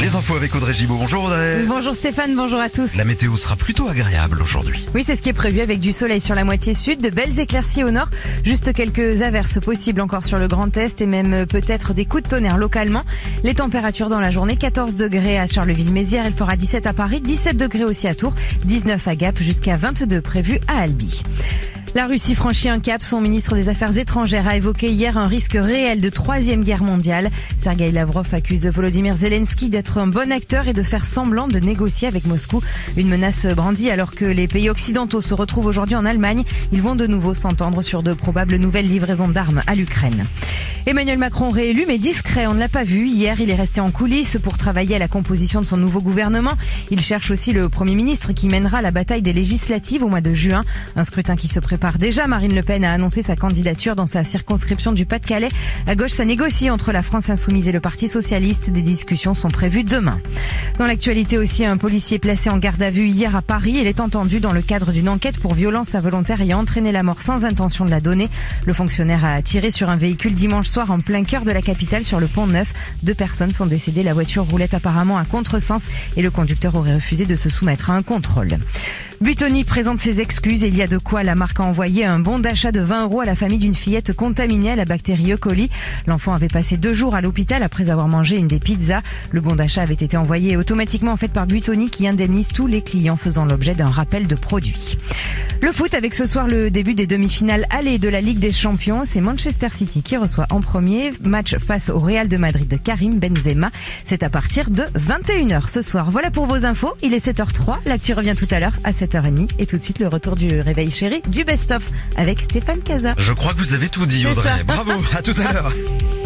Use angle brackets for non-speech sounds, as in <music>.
Les infos avec Audrey Gibaud. Bonjour Audrey. Bonjour Stéphane, bonjour à tous. La météo sera plutôt agréable aujourd'hui. Oui, c'est ce qui est prévu avec du soleil sur la moitié sud, de belles éclaircies au nord, juste quelques averses possibles encore sur le Grand Est et même peut-être des coups de tonnerre localement. Les températures dans la journée, 14 degrés à Charleville-Mézières, il fera 17 à Paris, 17 degrés aussi à Tours, 19 à Gap jusqu'à 22 prévus à Albi. La Russie franchit un cap. Son ministre des Affaires étrangères a évoqué hier un risque réel de troisième guerre mondiale. Sergei Lavrov accuse Volodymyr Zelensky d'être un bon acteur et de faire semblant de négocier avec Moscou. Une menace brandie alors que les pays occidentaux se retrouvent aujourd'hui en Allemagne. Ils vont de nouveau s'entendre sur de probables nouvelles livraisons d'armes à l'Ukraine. Emmanuel Macron réélu mais discret, on ne l'a pas vu. Hier, il est resté en coulisses pour travailler à la composition de son nouveau gouvernement. Il cherche aussi le Premier ministre qui mènera la bataille des législatives au mois de juin. Un scrutin qui se prépare déjà. Marine Le Pen a annoncé sa candidature dans sa circonscription du Pas-de-Calais. À gauche, ça négocie entre la France Insoumise et le Parti Socialiste. Des discussions sont prévues demain. Dans l'actualité aussi, un policier placé en garde à vue hier à Paris. Il est entendu dans le cadre d'une enquête pour violence involontaire et a entraîné la mort sans intention de la donner. Le fonctionnaire a tiré sur un véhicule dimanche soir en plein cœur de la capitale sur le pont Neuf. Deux personnes sont décédées. La voiture roulait apparemment à contresens et le conducteur aurait refusé de se soumettre à un contrôle. Butoni présente ses excuses et il y a de quoi la marque a envoyé un bon d'achat de 20 euros à la famille d'une fillette contaminée à la bactérie E. coli. L'enfant avait passé deux jours à l'hôpital après avoir mangé une des pizzas. Le bon d'achat avait été envoyé automatiquement en fait par Butoni qui indemnise tous les clients faisant l'objet d'un rappel de produit. Le foot avec ce soir le début des demi-finales aller de la Ligue des Champions. C'est Manchester City qui reçoit en premier match face au Real de Madrid de Karim Benzema. C'est à partir de 21h ce soir. Voilà pour vos infos. Il est 7h03. L'actu revient tout à l'heure à 7h30 et tout de suite le retour du réveil chéri du best-of avec Stéphane Casa. Je crois que vous avez tout dit Audrey. Bravo, à tout à l'heure. <laughs>